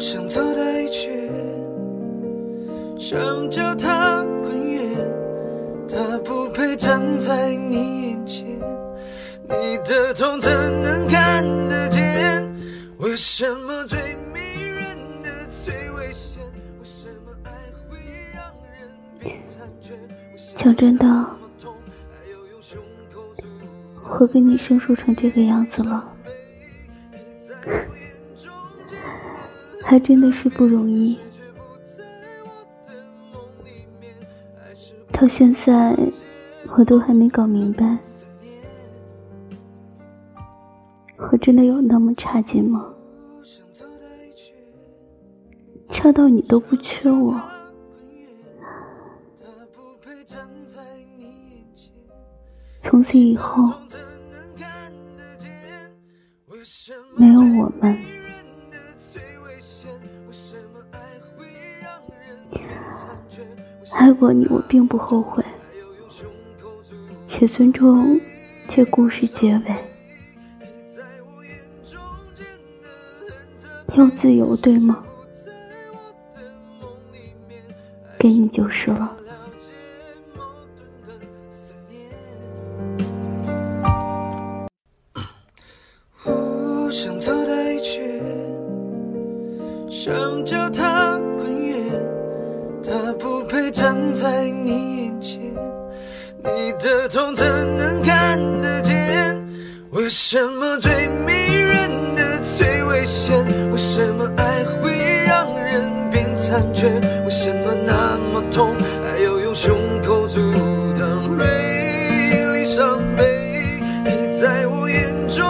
想走太远，想叫他滚远，他不配站在你眼前。你的痛怎能看得见？为什么最迷人的最危险？为什么爱会让人变残缺？讲真的，我跟你生疏成这个样子了，还真的是不容易。到现在，我都还没搞明白。我真的有那么差劲吗？差到你都不缺我？从此以后，没有我们，爱过你，我并不后悔，也尊重这故事结尾。要自由，对吗？给你就是了。想走太远，想叫他，他不配站在你眼前。你的痛怎能看得见？为什么最迷人的最危险？为什么爱会让人变残缺？为什么那么痛，还要用胸口阻挡？锐利伤悲，你在我眼中